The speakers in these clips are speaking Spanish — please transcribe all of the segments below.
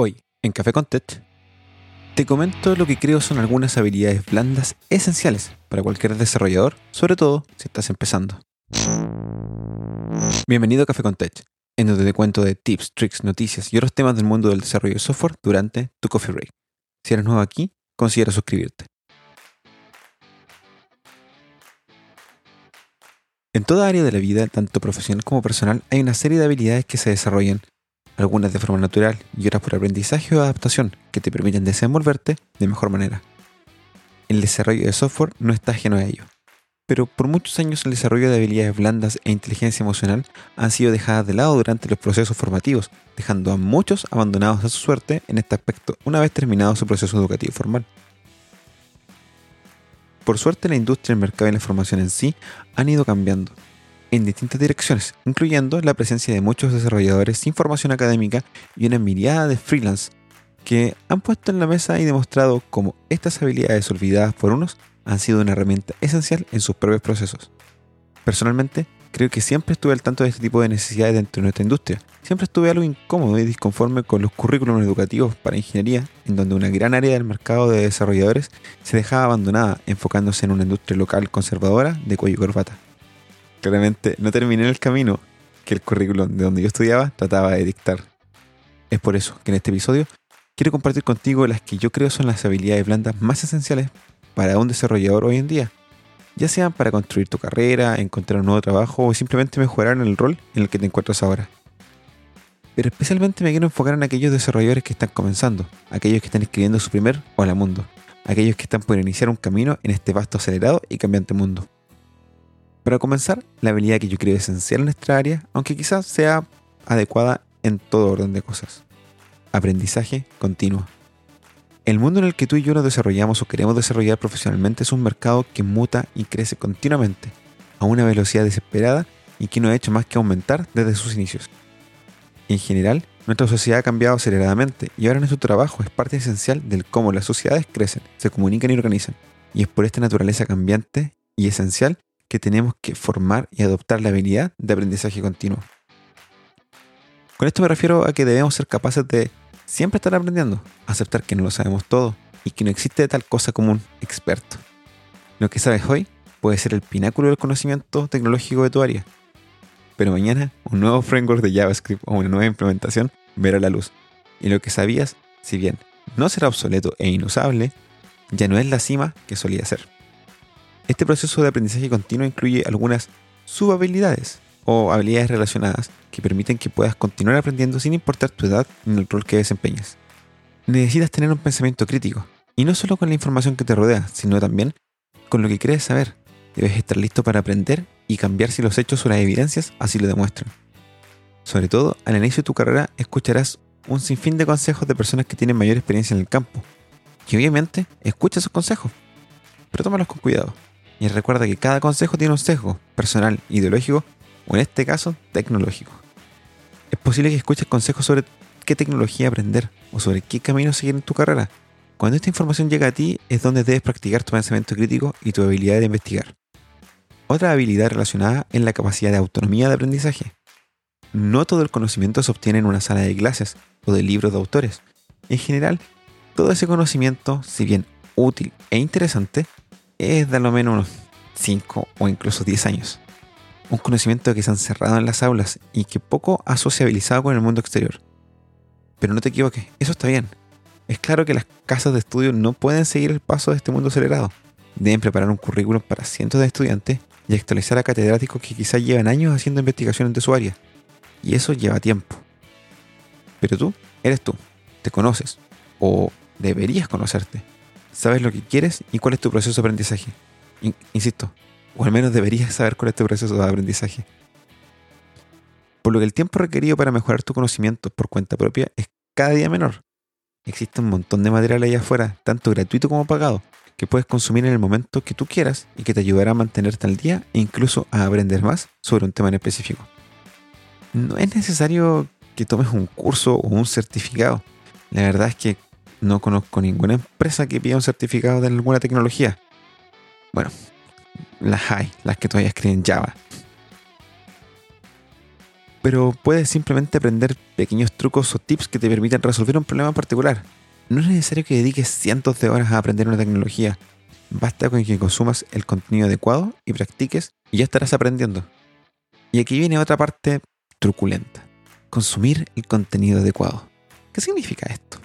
Hoy, en Café con Tech, te comento lo que creo son algunas habilidades blandas esenciales para cualquier desarrollador, sobre todo si estás empezando. Bienvenido a Café con Tech, en donde te cuento de tips, tricks, noticias y otros temas del mundo del desarrollo de software durante tu coffee break. Si eres nuevo aquí, considera suscribirte. En toda área de la vida, tanto profesional como personal, hay una serie de habilidades que se desarrollan algunas de forma natural y otras por aprendizaje o adaptación, que te permiten desenvolverte de mejor manera. El desarrollo de software no está ajeno a ello, pero por muchos años el desarrollo de habilidades blandas e inteligencia emocional han sido dejadas de lado durante los procesos formativos, dejando a muchos abandonados a su suerte en este aspecto una vez terminado su proceso educativo formal. Por suerte la industria, el mercado y la formación en sí han ido cambiando, en distintas direcciones, incluyendo la presencia de muchos desarrolladores sin formación académica y una mirada de freelance que han puesto en la mesa y demostrado cómo estas habilidades olvidadas por unos han sido una herramienta esencial en sus propios procesos. Personalmente, creo que siempre estuve al tanto de este tipo de necesidades dentro de nuestra industria. Siempre estuve algo incómodo y disconforme con los currículums educativos para ingeniería, en donde una gran área del mercado de desarrolladores se dejaba abandonada enfocándose en una industria local conservadora de cuello y corbata claramente no terminé en el camino que el currículum de donde yo estudiaba trataba de dictar. Es por eso que en este episodio quiero compartir contigo las que yo creo son las habilidades blandas más esenciales para un desarrollador hoy en día, ya sean para construir tu carrera, encontrar un nuevo trabajo o simplemente mejorar en el rol en el que te encuentras ahora. Pero especialmente me quiero enfocar en aquellos desarrolladores que están comenzando, aquellos que están escribiendo su primer Hola Mundo, aquellos que están por iniciar un camino en este vasto acelerado y cambiante mundo. Para comenzar, la habilidad que yo creo esencial en nuestra área, aunque quizás sea adecuada en todo orden de cosas. Aprendizaje continuo. El mundo en el que tú y yo nos desarrollamos o queremos desarrollar profesionalmente es un mercado que muta y crece continuamente, a una velocidad desesperada y que no ha hecho más que aumentar desde sus inicios. En general, nuestra sociedad ha cambiado aceleradamente y ahora nuestro trabajo es parte esencial del cómo las sociedades crecen, se comunican y organizan. Y es por esta naturaleza cambiante y esencial que tenemos que formar y adoptar la habilidad de aprendizaje continuo. Con esto me refiero a que debemos ser capaces de siempre estar aprendiendo, aceptar que no lo sabemos todo y que no existe tal cosa como un experto. Lo que sabes hoy puede ser el pináculo del conocimiento tecnológico de tu área, pero mañana un nuevo framework de JavaScript o una nueva implementación verá la luz. Y lo que sabías, si bien no será obsoleto e inusable, ya no es la cima que solía ser. Este proceso de aprendizaje continuo incluye algunas subhabilidades o habilidades relacionadas que permiten que puedas continuar aprendiendo sin importar tu edad ni el rol que desempeñes. Necesitas tener un pensamiento crítico, y no solo con la información que te rodea, sino también con lo que crees saber. Debes estar listo para aprender y cambiar si los hechos o las evidencias así lo demuestran. Sobre todo, al inicio de tu carrera escucharás un sinfín de consejos de personas que tienen mayor experiencia en el campo. Y obviamente, escucha esos consejos, pero tómalos con cuidado. Y recuerda que cada consejo tiene un sesgo, personal, ideológico o en este caso tecnológico. Es posible que escuches consejos sobre qué tecnología aprender o sobre qué camino seguir en tu carrera. Cuando esta información llega a ti es donde debes practicar tu pensamiento crítico y tu habilidad de investigar. Otra habilidad relacionada es la capacidad de autonomía de aprendizaje. No todo el conocimiento se obtiene en una sala de clases o de libros de autores. En general, todo ese conocimiento, si bien útil e interesante, es de lo menos unos 5 o incluso 10 años. Un conocimiento que se ha encerrado en las aulas y que poco ha sociabilizado con el mundo exterior. Pero no te equivoques, eso está bien. Es claro que las casas de estudio no pueden seguir el paso de este mundo acelerado. Deben preparar un currículum para cientos de estudiantes y actualizar a catedráticos que quizás llevan años haciendo investigaciones de su área. Y eso lleva tiempo. Pero tú eres tú, te conoces, o deberías conocerte sabes lo que quieres y cuál es tu proceso de aprendizaje. Insisto, o al menos deberías saber cuál es tu proceso de aprendizaje. Por lo que el tiempo requerido para mejorar tu conocimiento por cuenta propia es cada día menor. Existe un montón de material allá afuera, tanto gratuito como pagado, que puedes consumir en el momento que tú quieras y que te ayudará a mantenerte al día e incluso a aprender más sobre un tema en específico. No es necesario que tomes un curso o un certificado. La verdad es que no conozco ninguna empresa que pida un certificado de alguna tecnología. Bueno, las hay, las que todavía escriben Java. pero puedes simplemente aprender pequeños trucos o tips que te permitan resolver un problema particular. No es necesario que dediques cientos de horas a aprender una tecnología. Basta con que consumas el contenido adecuado y practiques y ya estarás aprendiendo. Y aquí viene otra parte truculenta. Consumir el contenido adecuado. ¿Qué significa esto?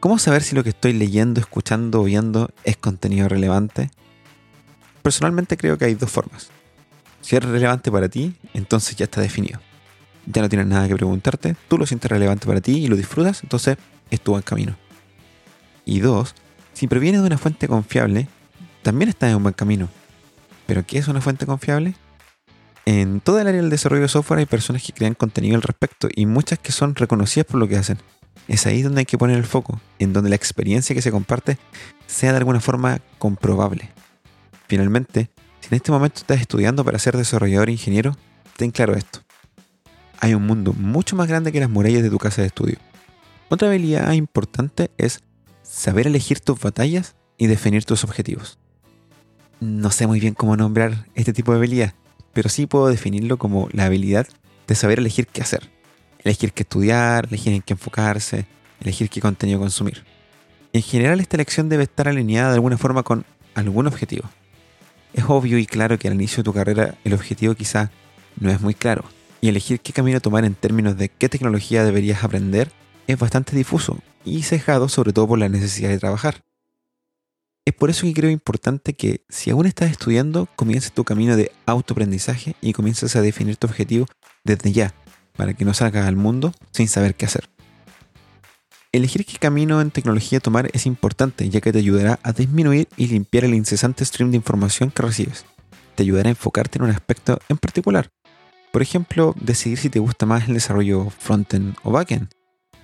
¿Cómo saber si lo que estoy leyendo, escuchando o viendo es contenido relevante? Personalmente creo que hay dos formas. Si es relevante para ti, entonces ya está definido. Ya no tienes nada que preguntarte, tú lo sientes relevante para ti y lo disfrutas, entonces es tu buen camino. Y dos, si proviene de una fuente confiable, también estás en un buen camino. ¿Pero qué es una fuente confiable? En toda el área del desarrollo de software hay personas que crean contenido al respecto y muchas que son reconocidas por lo que hacen. Es ahí donde hay que poner el foco, en donde la experiencia que se comparte sea de alguna forma comprobable. Finalmente, si en este momento estás estudiando para ser desarrollador e ingeniero, ten claro esto. Hay un mundo mucho más grande que las murallas de tu casa de estudio. Otra habilidad importante es saber elegir tus batallas y definir tus objetivos. No sé muy bien cómo nombrar este tipo de habilidad, pero sí puedo definirlo como la habilidad de saber elegir qué hacer elegir qué estudiar, elegir en qué enfocarse, elegir qué contenido consumir. En general esta elección debe estar alineada de alguna forma con algún objetivo. Es obvio y claro que al inicio de tu carrera el objetivo quizá no es muy claro, y elegir qué camino tomar en términos de qué tecnología deberías aprender es bastante difuso y cejado sobre todo por la necesidad de trabajar. Es por eso que creo importante que si aún estás estudiando, comiences tu camino de autoaprendizaje y comiences a definir tu objetivo desde ya, para que no salgas al mundo sin saber qué hacer. Elegir qué camino en tecnología tomar es importante ya que te ayudará a disminuir y limpiar el incesante stream de información que recibes. Te ayudará a enfocarte en un aspecto en particular. Por ejemplo, decidir si te gusta más el desarrollo frontend o backend,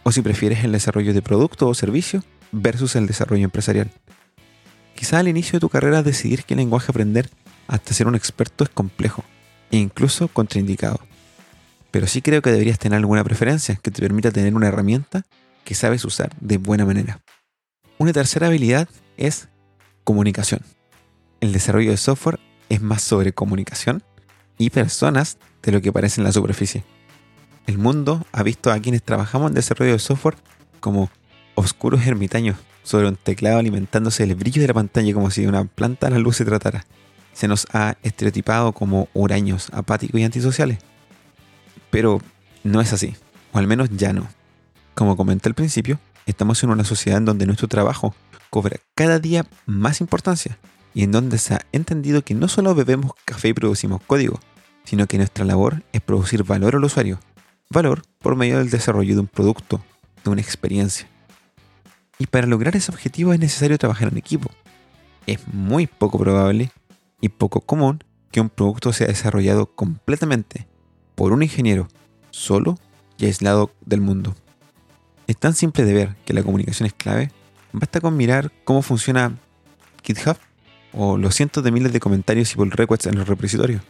o si prefieres el desarrollo de producto o servicio versus el desarrollo empresarial. Quizá al inicio de tu carrera decidir qué lenguaje aprender hasta ser un experto es complejo e incluso contraindicado pero sí creo que deberías tener alguna preferencia que te permita tener una herramienta que sabes usar de buena manera. Una tercera habilidad es comunicación. El desarrollo de software es más sobre comunicación y personas de lo que parece en la superficie. El mundo ha visto a quienes trabajamos en desarrollo de software como oscuros ermitaños sobre un teclado alimentándose del brillo de la pantalla como si de una planta a la luz se tratara. Se nos ha estereotipado como huraños, apáticos y antisociales. Pero no es así, o al menos ya no. Como comenté al principio, estamos en una sociedad en donde nuestro trabajo cobra cada día más importancia y en donde se ha entendido que no solo bebemos café y producimos código, sino que nuestra labor es producir valor al usuario, valor por medio del desarrollo de un producto, de una experiencia. Y para lograr ese objetivo es necesario trabajar en equipo. Es muy poco probable y poco común que un producto sea desarrollado completamente por un ingeniero solo y aislado del mundo. Es tan simple de ver que la comunicación es clave, basta con mirar cómo funciona GitHub o los cientos de miles de comentarios y pull requests en los repositorios,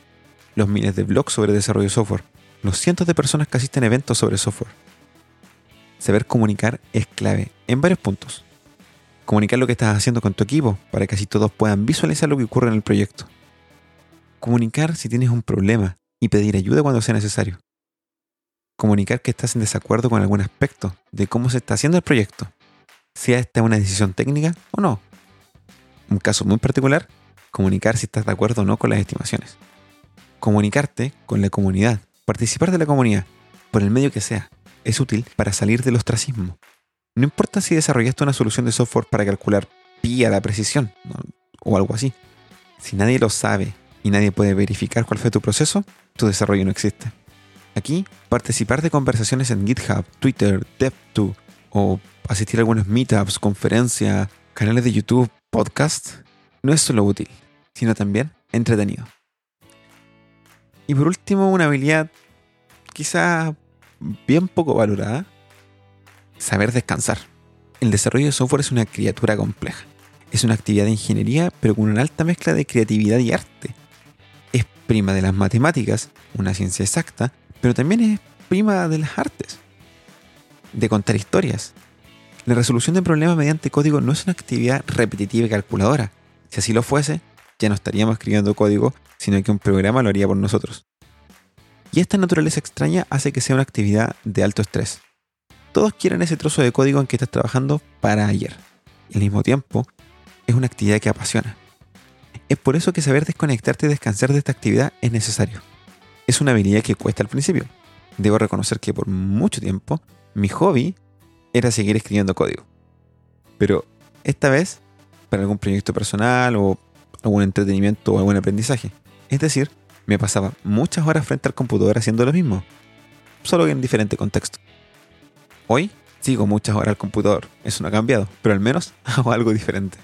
los miles de blogs sobre desarrollo de software, los cientos de personas que asisten a eventos sobre software. Saber comunicar es clave en varios puntos. Comunicar lo que estás haciendo con tu equipo para que así todos puedan visualizar lo que ocurre en el proyecto. Comunicar si tienes un problema, y pedir ayuda cuando sea necesario. Comunicar que estás en desacuerdo con algún aspecto de cómo se está haciendo el proyecto, sea esta una decisión técnica o no. Un caso muy particular, comunicar si estás de acuerdo o no con las estimaciones. Comunicarte con la comunidad, participar de la comunidad, por el medio que sea, es útil para salir del ostracismo. No importa si desarrollaste una solución de software para calcular pi a la precisión o algo así. Si nadie lo sabe y nadie puede verificar cuál fue tu proceso, tu desarrollo no existe. Aquí, participar de conversaciones en GitHub, Twitter, Dev2 o asistir a algunos meetups, conferencias, canales de YouTube, podcasts, no es solo útil, sino también entretenido. Y por último, una habilidad quizá bien poco valorada, saber descansar. El desarrollo de software es una criatura compleja. Es una actividad de ingeniería, pero con una alta mezcla de creatividad y arte prima de las matemáticas, una ciencia exacta, pero también es prima de las artes, de contar historias. La resolución de problemas mediante código no es una actividad repetitiva y calculadora. Si así lo fuese, ya no estaríamos escribiendo código, sino que un programa lo haría por nosotros. Y esta naturaleza extraña hace que sea una actividad de alto estrés. Todos quieren ese trozo de código en que estás trabajando para ayer. Y al mismo tiempo, es una actividad que apasiona. Es por eso que saber desconectarte y descansar de esta actividad es necesario. Es una habilidad que cuesta al principio. Debo reconocer que por mucho tiempo mi hobby era seguir escribiendo código. Pero esta vez para algún proyecto personal o algún entretenimiento o algún aprendizaje. Es decir, me pasaba muchas horas frente al computador haciendo lo mismo, solo que en diferente contexto. Hoy sigo muchas horas al computador, eso no ha cambiado, pero al menos hago algo diferente.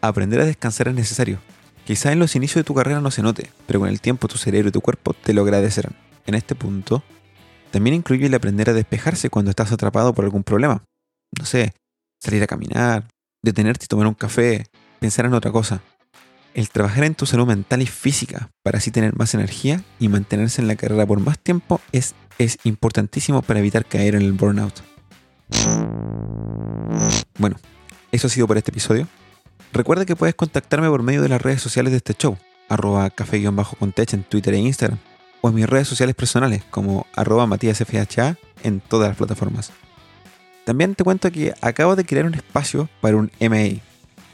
Aprender a descansar es necesario. Quizá en los inicios de tu carrera no se note, pero con el tiempo tu cerebro y tu cuerpo te lo agradecerán. En este punto, también incluye el aprender a despejarse cuando estás atrapado por algún problema. No sé, salir a caminar, detenerte y tomar un café, pensar en otra cosa. El trabajar en tu salud mental y física para así tener más energía y mantenerse en la carrera por más tiempo es, es importantísimo para evitar caer en el burnout. Bueno, eso ha sido por este episodio. Recuerda que puedes contactarme por medio de las redes sociales de este show, arroba café-contech en Twitter e Instagram, o en mis redes sociales personales como arroba matíasfha en todas las plataformas. También te cuento que acabo de crear un espacio para un MA,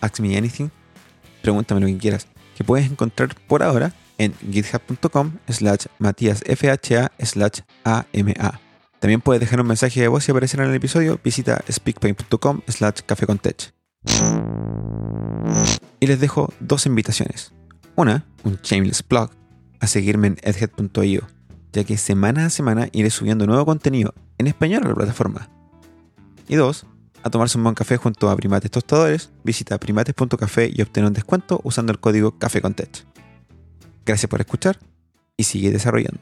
Ask Me Anything, pregúntame lo que quieras, que puedes encontrar por ahora en github.com slash matíasfha slash ama. También puedes dejar un mensaje de voz y aparecer en el episodio. Visita speakpaint.com slash cafecontech. Y les dejo dos invitaciones. Una, un shameless blog, a seguirme en edhead.io, ya que semana a semana iré subiendo nuevo contenido en español a la plataforma y dos, a tomarse un buen café junto a Primates Tostadores, visita primates.café y obtén un descuento usando el código Café Gracias por escuchar y sigue desarrollando.